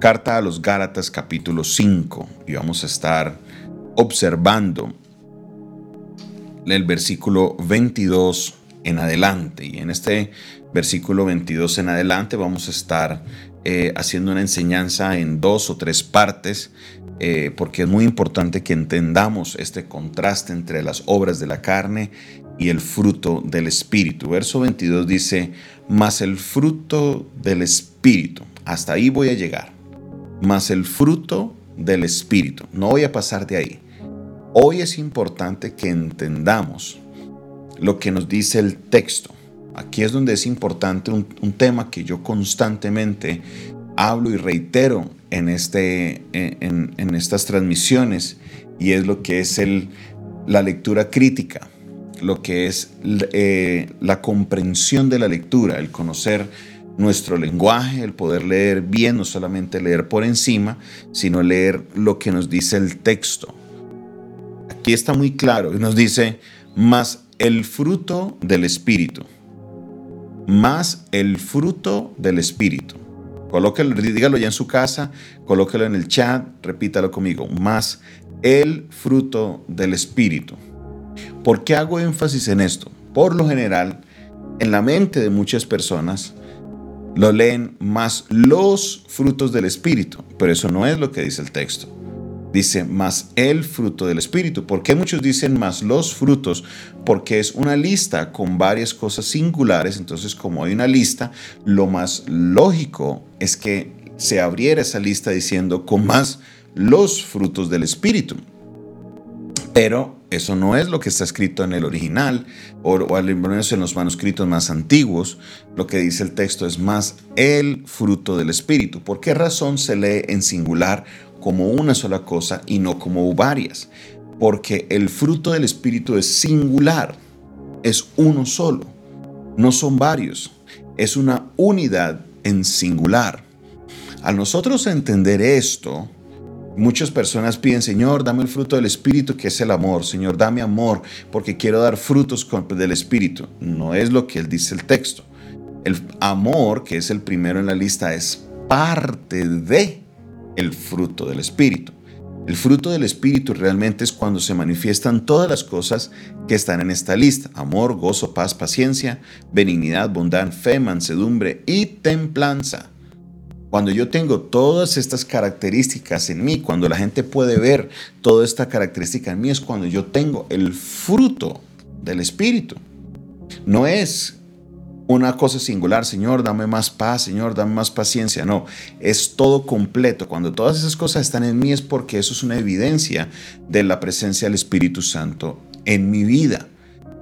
Carta a los Gálatas capítulo 5 y vamos a estar observando el versículo 22 en adelante. Y en este versículo 22 en adelante vamos a estar eh, haciendo una enseñanza en dos o tres partes, eh, porque es muy importante que entendamos este contraste entre las obras de la carne y el fruto del Espíritu. Verso 22 dice, más el fruto del Espíritu. Hasta ahí voy a llegar. Más el fruto del Espíritu. No voy a pasar de ahí. Hoy es importante que entendamos lo que nos dice el texto. Aquí es donde es importante un, tema que yo constantemente hablo y reitero en, este, en, estas transmisiones y es lo que es el, la lectura crítica, lo que es eh, la comprensión de la lectura, el conocer nuestro lenguaje, el poder leer bien, no solamente leer por encima, sino leer lo que nos dice el texto. Aquí está muy claro, nos dice, más el fruto del Espíritu más el fruto del Espíritu. Colóquelo, dígalo ya en su casa, colóquelo en el chat, repítalo conmigo, más el fruto del Espíritu. ¿Por qué hago énfasis en esto? Por lo general, en la mente de muchas personas, lo leen más los frutos del Espíritu, pero eso no es lo que dice el texto dice más el fruto del Espíritu. ¿Por qué muchos dicen más los frutos? Porque es una lista con varias cosas singulares. Entonces, como hay una lista, lo más lógico es que se abriera esa lista diciendo con más los frutos del Espíritu. Pero eso no es lo que está escrito en el original o, al menos en los manuscritos más antiguos. Lo que dice el texto es más el fruto del Espíritu. ¿Por qué razón se lee en singular como una sola cosa y no como varias, porque el fruto del Espíritu es singular, es uno solo, no son varios, es una unidad en singular. Al nosotros entender esto, Muchas personas piden, Señor, dame el fruto del Espíritu, que es el amor. Señor, dame amor, porque quiero dar frutos del Espíritu. No es lo que él dice el texto. El amor, que es el primero en la lista, es parte de el fruto del Espíritu. El fruto del Espíritu realmente es cuando se manifiestan todas las cosas que están en esta lista. Amor, gozo, paz, paciencia, benignidad, bondad, fe, mansedumbre y templanza. Cuando yo tengo todas estas características en mí, cuando la gente puede ver toda esta característica en mí, es cuando yo tengo el fruto del Espíritu. No es una cosa singular, Señor, dame más paz, Señor, dame más paciencia. No, es todo completo. Cuando todas esas cosas están en mí es porque eso es una evidencia de la presencia del Espíritu Santo en mi vida.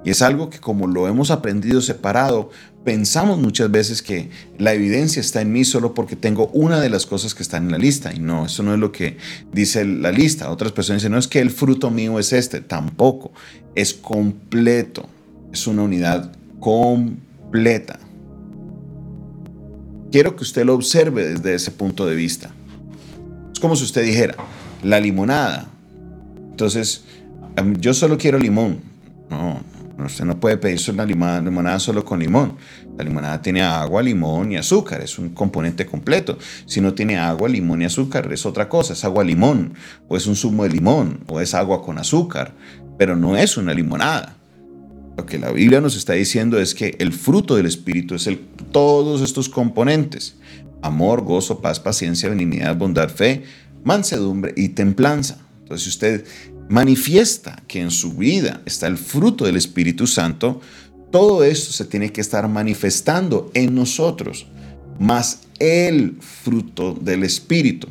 Y es algo que como lo hemos aprendido separado, pensamos muchas veces que la evidencia está en mí solo porque tengo una de las cosas que están en la lista. Y no, eso no es lo que dice la lista. Otras personas dicen, no es que el fruto mío es este, tampoco. Es completo. Es una unidad completa. Quiero que usted lo observe desde ese punto de vista. Es como si usted dijera, la limonada. Entonces, yo solo quiero limón. No, usted no puede pedirse una limonada solo con limón. La limonada tiene agua, limón y azúcar. Es un componente completo. Si no tiene agua, limón y azúcar, es otra cosa. Es agua, limón. O es un zumo de limón. O es agua con azúcar. Pero no es una limonada. Lo que la Biblia nos está diciendo es que el fruto del Espíritu es todos estos componentes. Amor, gozo, paz, paciencia, benignidad, bondad, fe, mansedumbre y templanza. Entonces, si usted manifiesta que en su vida está el fruto del Espíritu Santo, todo esto se tiene que estar manifestando en nosotros, más el fruto del Espíritu.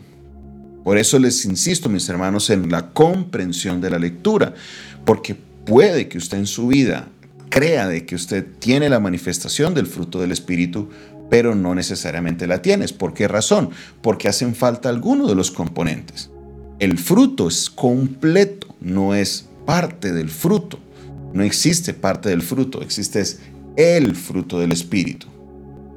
Por eso les insisto, mis hermanos, en la comprensión de la lectura, porque puede que usted en su vida crea de que usted tiene la manifestación del fruto del Espíritu, pero no necesariamente la tienes. ¿Por qué razón? Porque hacen falta algunos de los componentes. El fruto es completo, no es parte del fruto. No existe parte del fruto, existe el fruto del Espíritu.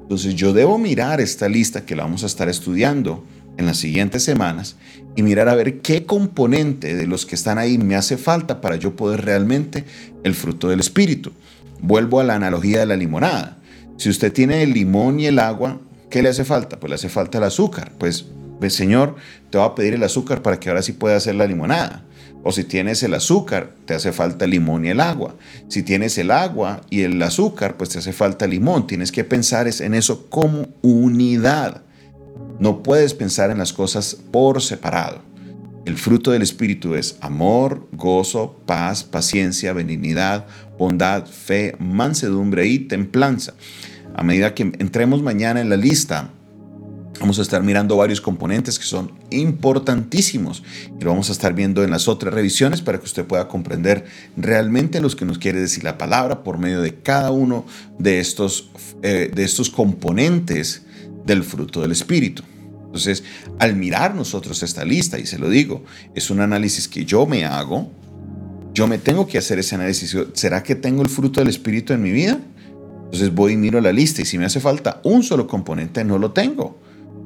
Entonces yo debo mirar esta lista que la vamos a estar estudiando en las siguientes semanas y mirar a ver qué componente de los que están ahí me hace falta para yo poder realmente el fruto del Espíritu. Vuelvo a la analogía de la limonada. Si usted tiene el limón y el agua, ¿Qué le hace falta? Pues le hace falta el azúcar. Pues, Señor, te va a pedir el azúcar para que ahora sí pueda hacer la limonada. O si tienes el azúcar, te hace falta el limón y el agua. Si tienes el agua y el azúcar, pues te hace falta el limón. Tienes que pensar en eso como unidad. No puedes pensar en las cosas por separado. El fruto del Espíritu es amor, gozo, paz, paciencia, benignidad, bondad, fe, mansedumbre y templanza. A medida que entremos mañana en la lista, Vamos a estar mirando varios componentes que son importantísimos y lo vamos a estar viendo en las otras revisiones para que usted pueda comprender realmente lo que nos quiere decir la palabra por medio de cada uno de estos, eh, de estos componentes del fruto del Espíritu. Entonces, al mirar nosotros esta lista, y se lo digo, es un análisis que yo me hago, yo me tengo que hacer ese análisis. ¿Será que tengo el fruto del Espíritu en mi vida? Entonces voy y miro la lista y si me hace falta un solo componente, no lo tengo.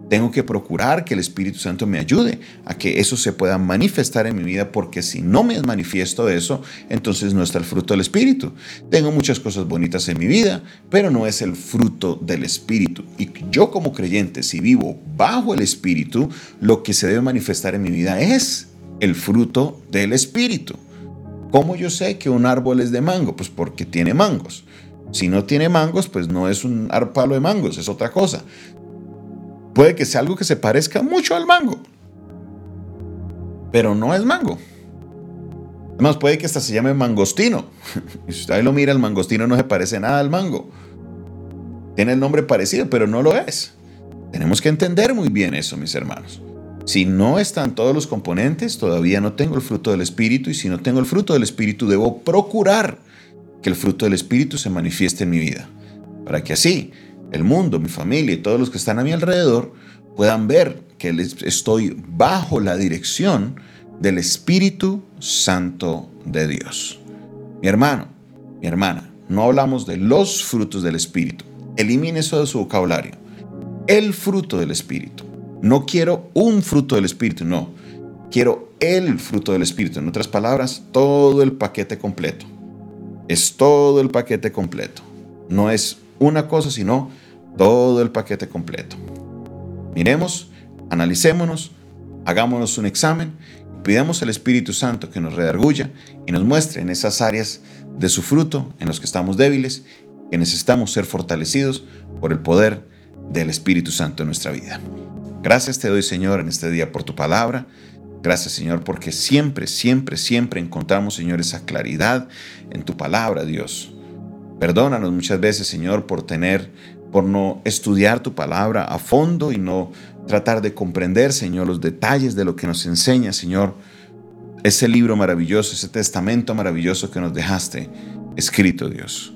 Tengo que procurar que el Espíritu Santo me ayude a que eso se pueda manifestar en mi vida, porque si no me manifiesto eso, entonces no está el fruto del Espíritu. Tengo muchas cosas bonitas en mi vida, pero no es el fruto del Espíritu. Y yo como creyente, si vivo bajo el Espíritu, lo que se debe manifestar en mi vida es el fruto del Espíritu. ¿Cómo yo sé que un árbol es de mango? Pues porque tiene mangos. Si no tiene mangos, pues no es un palo de mangos, es otra cosa. Puede que sea algo que se parezca mucho al mango, pero no es mango. Además, puede que hasta se llame mangostino. Si usted lo mira, el mangostino no se parece nada al mango. Tiene el nombre parecido, pero no lo es. Tenemos que entender muy bien eso, mis hermanos. Si no están todos los componentes, todavía no tengo el fruto del Espíritu y si no tengo el fruto del Espíritu, debo procurar que el fruto del Espíritu se manifieste en mi vida. Para que así el mundo, mi familia y todos los que están a mi alrededor puedan ver que estoy bajo la dirección del Espíritu Santo de Dios. Mi hermano, mi hermana, no hablamos de los frutos del Espíritu. Elimine eso de su vocabulario. El fruto del Espíritu. No quiero un fruto del Espíritu, no. Quiero el fruto del Espíritu. En otras palabras, todo el paquete completo. Es todo el paquete completo. No es una cosa, sino todo el paquete completo. Miremos, analicémonos, hagámonos un examen y pidamos al Espíritu Santo que nos redarguya y nos muestre en esas áreas de su fruto en los que estamos débiles, que necesitamos ser fortalecidos por el poder del Espíritu Santo en nuestra vida. Gracias te doy, Señor, en este día por tu palabra. Gracias, Señor, porque siempre, siempre, siempre encontramos, Señor, esa claridad en tu palabra, Dios. Perdónanos muchas veces, Señor, por tener, por no estudiar tu palabra a fondo y no tratar de comprender, Señor, los detalles de lo que nos enseña, Señor, ese libro maravilloso, ese testamento maravilloso que nos dejaste escrito, Dios.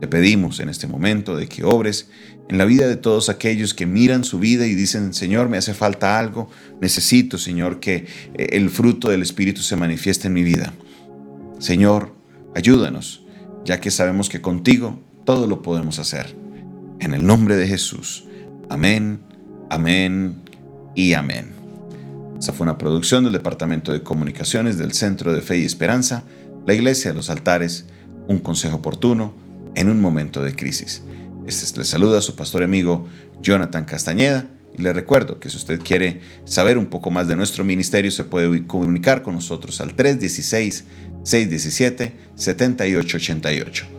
Te pedimos en este momento de que obres en la vida de todos aquellos que miran su vida y dicen, Señor, me hace falta algo, necesito, Señor, que eh, el fruto del Espíritu se manifieste en mi vida. Señor, ayúdanos ya que sabemos que contigo todo lo podemos hacer. En el nombre de Jesús. Amén, amén y amén. Esa fue una producción del Departamento de Comunicaciones del Centro de Fe y Esperanza, la Iglesia de los Altares, un consejo oportuno en un momento de crisis. Este le saluda a su pastor amigo Jonathan Castañeda y le recuerdo que si usted quiere saber un poco más de nuestro ministerio se puede comunicar con nosotros al 316 617-7888.